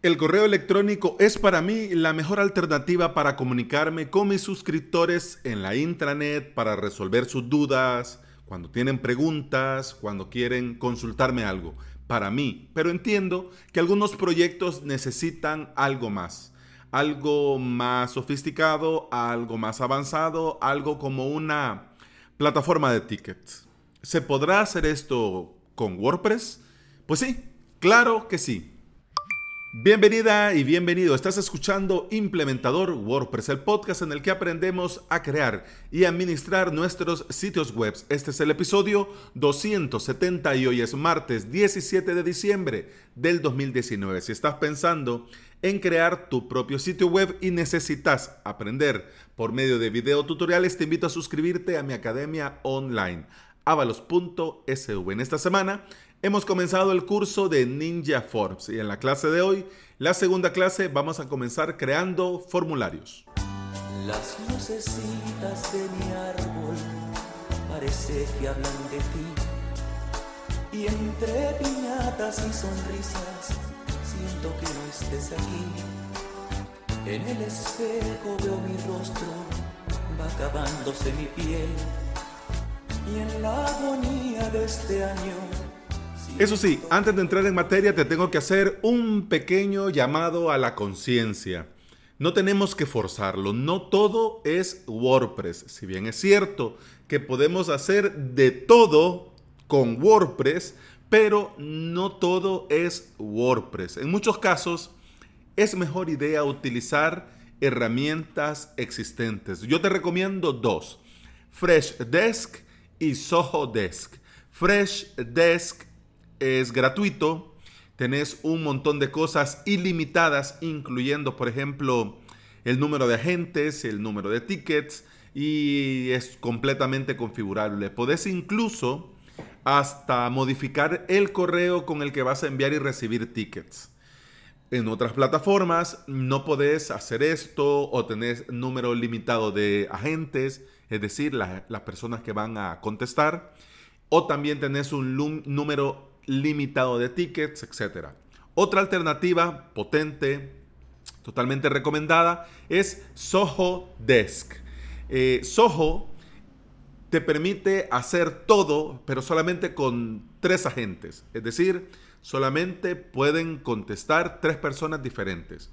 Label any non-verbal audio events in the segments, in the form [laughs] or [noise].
El correo electrónico es para mí la mejor alternativa para comunicarme con mis suscriptores en la intranet, para resolver sus dudas, cuando tienen preguntas, cuando quieren consultarme algo. Para mí, pero entiendo que algunos proyectos necesitan algo más. Algo más sofisticado, algo más avanzado, algo como una plataforma de tickets. ¿Se podrá hacer esto con WordPress? Pues sí, claro que sí. Bienvenida y bienvenido. Estás escuchando Implementador WordPress, el podcast en el que aprendemos a crear y administrar nuestros sitios web. Este es el episodio 270 y hoy es martes 17 de diciembre del 2019. Si estás pensando en crear tu propio sitio web y necesitas aprender por medio de video tutoriales, te invito a suscribirte a mi academia online avalos.sv. En esta semana Hemos comenzado el curso de Ninja Forbes y en la clase de hoy, la segunda clase, vamos a comenzar creando formularios. Las lucecitas de mi árbol parece que hablan de ti y entre piñatas y sonrisas siento que no estés aquí. En el espejo veo mi rostro, va acabándose mi piel y en la agonía de este año eso sí, antes de entrar en materia te tengo que hacer un pequeño llamado a la conciencia. No tenemos que forzarlo, no todo es WordPress. Si bien es cierto que podemos hacer de todo con WordPress, pero no todo es WordPress. En muchos casos es mejor idea utilizar herramientas existentes. Yo te recomiendo dos, Freshdesk y Soho Desk. Freshdesk es gratuito, tenés un montón de cosas ilimitadas, incluyendo, por ejemplo, el número de agentes, el número de tickets, y es completamente configurable. Podés incluso hasta modificar el correo con el que vas a enviar y recibir tickets. En otras plataformas no podés hacer esto o tenés número limitado de agentes, es decir, las personas que van a contestar. O también tenés un número limitado de tickets, etc. Otra alternativa potente, totalmente recomendada, es Soho Desk. Eh, Soho te permite hacer todo, pero solamente con tres agentes. Es decir, solamente pueden contestar tres personas diferentes.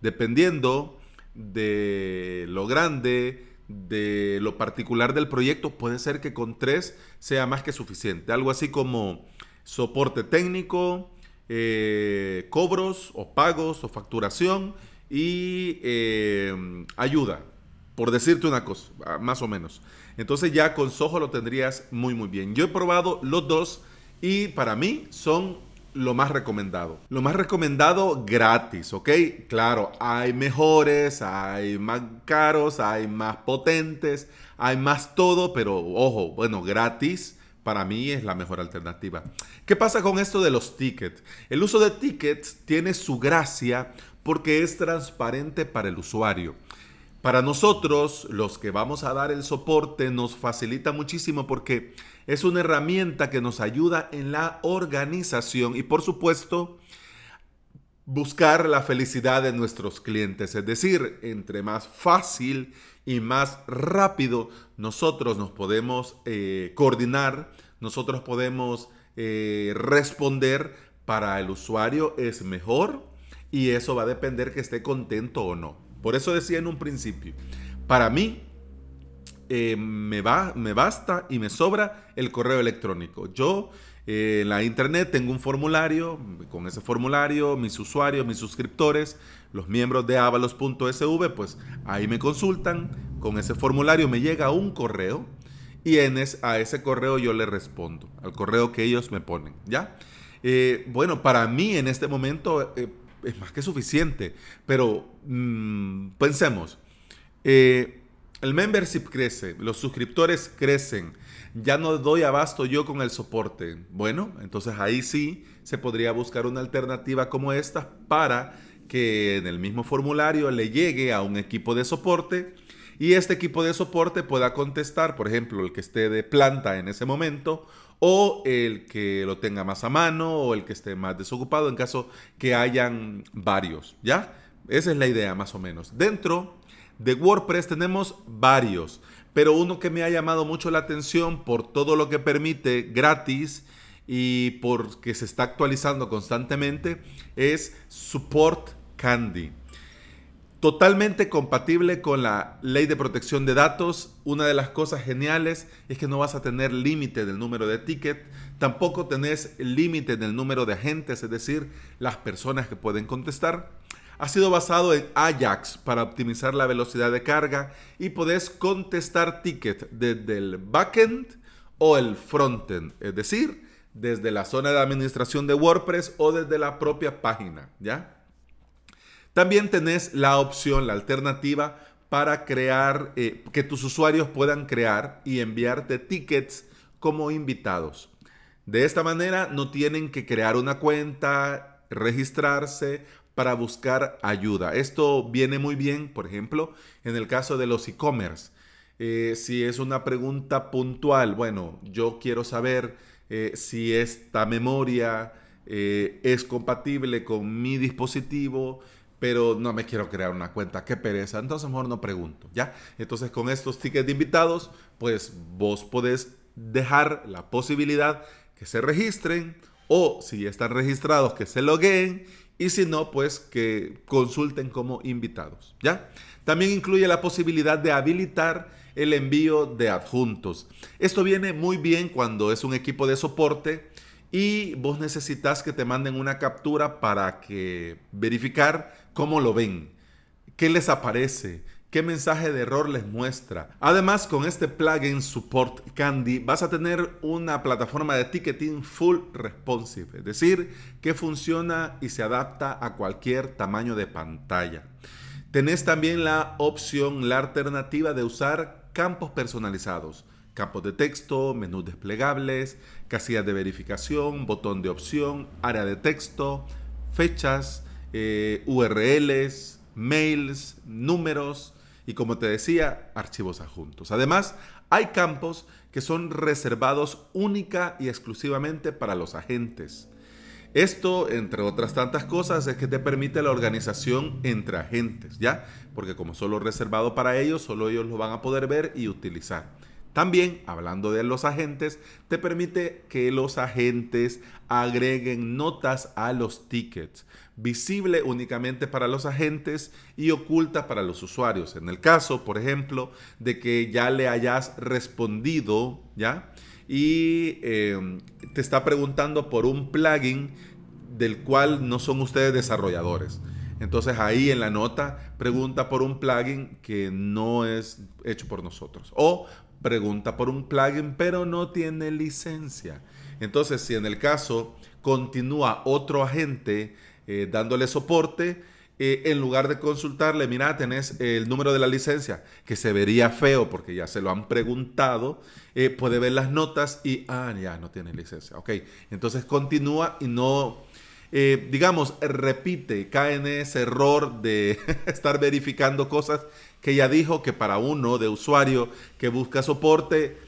Dependiendo de lo grande, de lo particular del proyecto, puede ser que con tres sea más que suficiente. Algo así como soporte técnico, eh, cobros o pagos o facturación y eh, ayuda, por decirte una cosa, ah, más o menos. Entonces ya con Soho lo tendrías muy muy bien. Yo he probado los dos y para mí son lo más recomendado. Lo más recomendado gratis, ¿ok? Claro, hay mejores, hay más caros, hay más potentes, hay más todo, pero ojo, bueno, gratis para mí es la mejor alternativa. ¿Qué pasa con esto de los tickets? El uso de tickets tiene su gracia porque es transparente para el usuario. Para nosotros, los que vamos a dar el soporte, nos facilita muchísimo porque es una herramienta que nos ayuda en la organización y por supuesto buscar la felicidad de nuestros clientes. Es decir, entre más fácil y más rápido nosotros nos podemos eh, coordinar, nosotros podemos eh, responder para el usuario es mejor y eso va a depender que esté contento o no. Por eso decía en un principio, para mí eh, me, va, me basta y me sobra el correo electrónico. Yo eh, en la internet tengo un formulario, con ese formulario mis usuarios, mis suscriptores, los miembros de avalos.sv, pues ahí me consultan, con ese formulario me llega un correo y en a ese correo yo le respondo, al correo que ellos me ponen, ¿ya? Eh, bueno, para mí en este momento eh, es más que suficiente, pero mm, pensemos, el membership crece, los suscriptores crecen, ya no doy abasto yo con el soporte. Bueno, entonces ahí sí se podría buscar una alternativa como esta para que en el mismo formulario le llegue a un equipo de soporte y este equipo de soporte pueda contestar, por ejemplo, el que esté de planta en ese momento o el que lo tenga más a mano o el que esté más desocupado en caso que hayan varios, ¿ya? Esa es la idea más o menos. Dentro de WordPress tenemos varios, pero uno que me ha llamado mucho la atención por todo lo que permite gratis y porque se está actualizando constantemente es Support Candy. Totalmente compatible con la ley de protección de datos. Una de las cosas geniales es que no vas a tener límite del número de ticket. Tampoco tenés límite del número de agentes, es decir, las personas que pueden contestar. Ha sido basado en Ajax para optimizar la velocidad de carga y podés contestar ticket desde el backend o el frontend, es decir, desde la zona de administración de WordPress o desde la propia página, ¿ya? También tenés la opción, la alternativa para crear, eh, que tus usuarios puedan crear y enviarte tickets como invitados. De esta manera no tienen que crear una cuenta, registrarse para buscar ayuda. Esto viene muy bien, por ejemplo, en el caso de los e-commerce. Eh, si es una pregunta puntual, bueno, yo quiero saber eh, si esta memoria es compatible con mi dispositivo, pero no me quiero crear una cuenta, qué pereza, entonces mejor no pregunto, ¿ya? Entonces con estos tickets de invitados, pues vos podés dejar la posibilidad que se registren o si están registrados que se logueen y si no, pues que consulten como invitados, ¿ya? También incluye la posibilidad de habilitar el envío de adjuntos. Esto viene muy bien cuando es un equipo de soporte y vos necesitas que te manden una captura para que verificar cómo lo ven, qué les aparece, qué mensaje de error les muestra. Además, con este plugin Support Candy vas a tener una plataforma de ticketing full responsive, es decir, que funciona y se adapta a cualquier tamaño de pantalla. Tenés también la opción, la alternativa de usar campos personalizados campos de texto, menús desplegables, casillas de verificación, botón de opción, área de texto, fechas, eh, URLs, mails, números y como te decía, archivos adjuntos. Además, hay campos que son reservados única y exclusivamente para los agentes. Esto, entre otras tantas cosas, es que te permite la organización entre agentes, ¿ya? Porque como solo reservado para ellos, solo ellos lo van a poder ver y utilizar. También, hablando de los agentes, te permite que los agentes agreguen notas a los tickets, visible únicamente para los agentes y oculta para los usuarios. En el caso, por ejemplo, de que ya le hayas respondido, ¿ya? Y em, te está preguntando por un plugin del cual no son ustedes desarrolladores. Entonces ahí en la nota pregunta por un plugin que no es hecho por nosotros. O pregunta por un plugin, pero no tiene licencia. Entonces, si en el caso continúa otro agente eh, dándole soporte, eh, en lugar de consultarle, mira, tenés el número de la licencia, que se vería feo porque ya se lo han preguntado, eh, puede ver las notas y, ah, ya no tiene licencia. Ok, entonces continúa y no, digamos, repite, cae en ese error de [laughs] estar verificando cosas que ya dijo que para uno de usuario que busca soporte,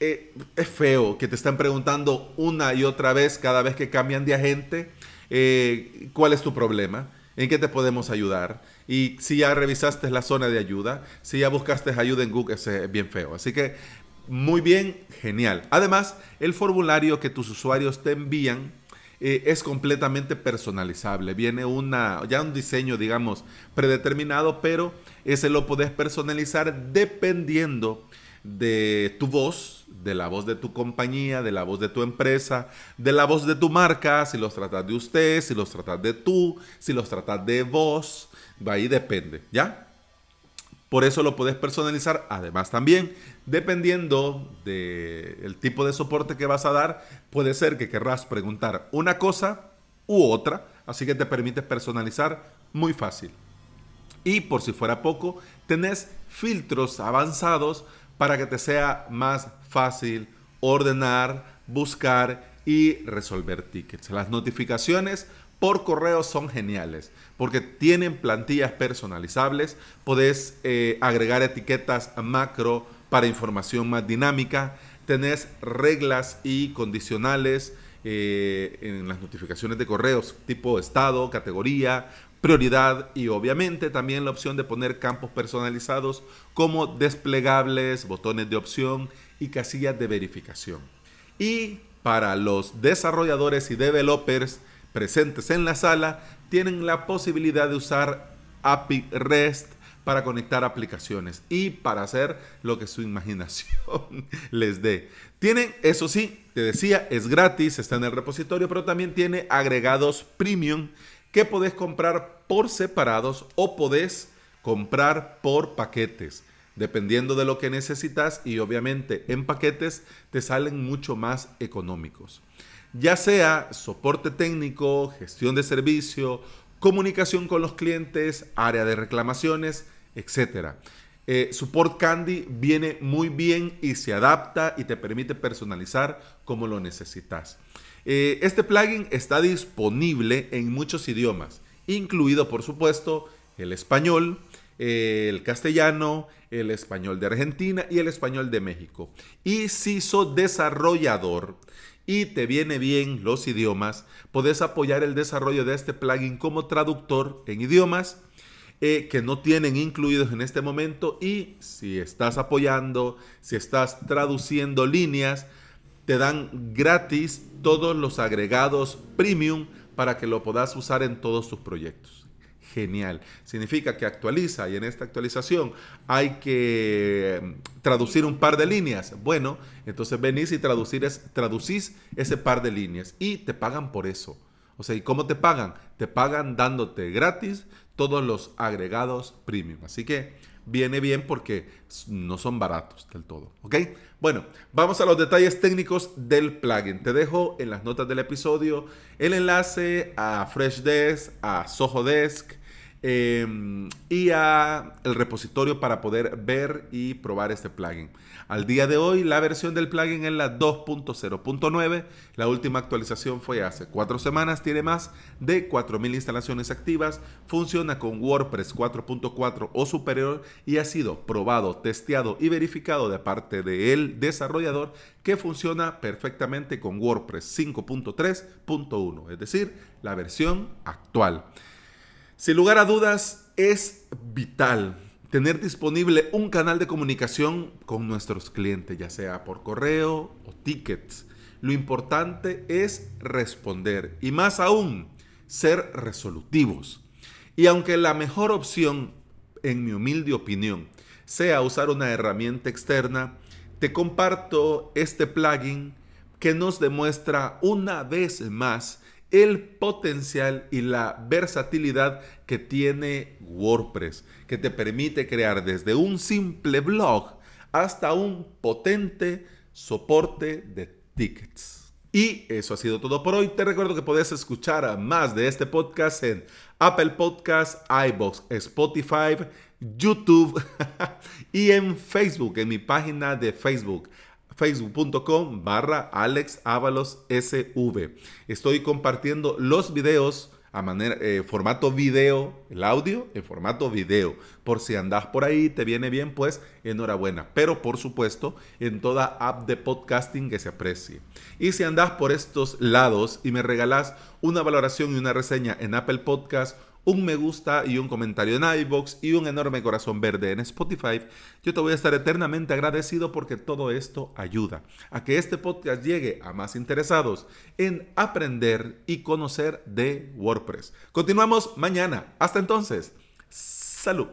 eh, es feo que te están preguntando una y otra vez cada vez que cambian de agente eh, cuál es tu problema, en qué te podemos ayudar. Y si ya revisaste la zona de ayuda, si ya buscaste ayuda en Google, es bien feo. Así que muy bien, genial. Además, el formulario que tus usuarios te envían eh, es completamente personalizable. Viene una, ya un diseño, digamos, predeterminado, pero ese lo puedes personalizar dependiendo de tu voz, de la voz de tu compañía, de la voz de tu empresa, de la voz de tu marca, si los tratas de usted, si los tratas de tú, si los tratas de vos, ahí depende, ¿ya? Por eso lo puedes personalizar. Además también, dependiendo del tipo de soporte que vas a dar, puede ser que querrás preguntar una cosa u otra. Así que te permite personalizar muy fácil. Y por si fuera poco, tenés filtros avanzados para que te sea más fácil ordenar, buscar y resolver tickets. Las notificaciones por correo son geniales porque tienen plantillas personalizables, podés eh, agregar etiquetas macro para información más dinámica, tenés reglas y condicionales eh, en las notificaciones de correos, tipo estado, categoría, prioridad y obviamente también la opción de poner campos personalizados como desplegables, botones de opción y casillas de verificación. Y para los desarrolladores y developers presentes en la sala, tienen la posibilidad de usar API REST para conectar aplicaciones y para hacer lo que su [laughs] imaginación les dé. Tienen, eso sí, te decía, es gratis, está en el repositorio, pero también tiene agregados premium que podés comprar por separados o podés comprar por paquetes, dependiendo de lo que necesitas y obviamente en paquetes te salen mucho más económicos. Ya sea soporte técnico, gestión de servicio, comunicación con los clientes, área de reclamaciones, etc. Eh, Support Candy viene muy bien y se adapta y te permite personalizar como lo necesitas. Eh, este plugin está disponible en muchos idiomas, incluido por supuesto el español, eh, el castellano, el español de Argentina y el español de México. Y si sos desarrollador y te viene bien los idiomas, podés apoyar el desarrollo de este plugin como traductor en idiomas eh, que no tienen incluidos en este momento y si estás apoyando, si estás traduciendo líneas, te dan gratis todos los agregados premium para que lo puedas usar en todos tus proyectos. Genial. Significa que actualiza y en esta actualización hay que mm, traducir un par de líneas. Bueno, entonces venís y traducir traducís ese par de líneas y te pagan por eso. O sea, ¿y cómo te pagan? Te pagan dándote gratis todos los agregados premium. Así que viene bien porque no son baratos del todo. ¿Ok? Bueno, vamos a los detalles técnicos del plugin. Te dejo en las notas del episodio el enlace a FreshDesk, a SohoDesk Em, y a el repositorio para poder ver y probar este plugin. Al día de hoy la versión del plugin es la 2.0.9. La última actualización fue hace cuatro semanas. Tiene más de 4.000 instalaciones activas. Funciona con WordPress 4.4 o superior y ha sido probado, testeado y verificado de parte del desarrollador que funciona perfectamente con WordPress 5.3.1, es decir, la versión actual. Sin lugar a dudas, es vital tener disponible un canal de comunicación con nuestros clientes, ya sea por correo o tickets. Lo importante es responder y más aún, ser resolutivos. Y aunque la mejor opción, en mi humilde opinión, sea usar una herramienta externa, te comparto este plugin que nos demuestra una vez más el potencial y la versatilidad que tiene WordPress, que te permite crear desde un simple blog hasta un potente soporte de tickets. Y eso ha sido todo por hoy. Te recuerdo que puedes escuchar más de este podcast en Apple Podcasts, iBox, Spotify, YouTube [laughs] y en Facebook, en mi página de Facebook facebook.com barra Alex SV. Estoy compartiendo los videos a manera, eh, formato video, el audio en formato video. Por si andas por ahí, te viene bien, pues enhorabuena. Pero por supuesto, en toda app de podcasting que se aprecie. Y si andas por estos lados y me regalas una valoración y una reseña en Apple Podcast un me gusta y un comentario en iBox y un enorme corazón verde en Spotify, yo te voy a estar eternamente agradecido porque todo esto ayuda a que este podcast llegue a más interesados en aprender y conocer de WordPress. Continuamos mañana. Hasta entonces, salud.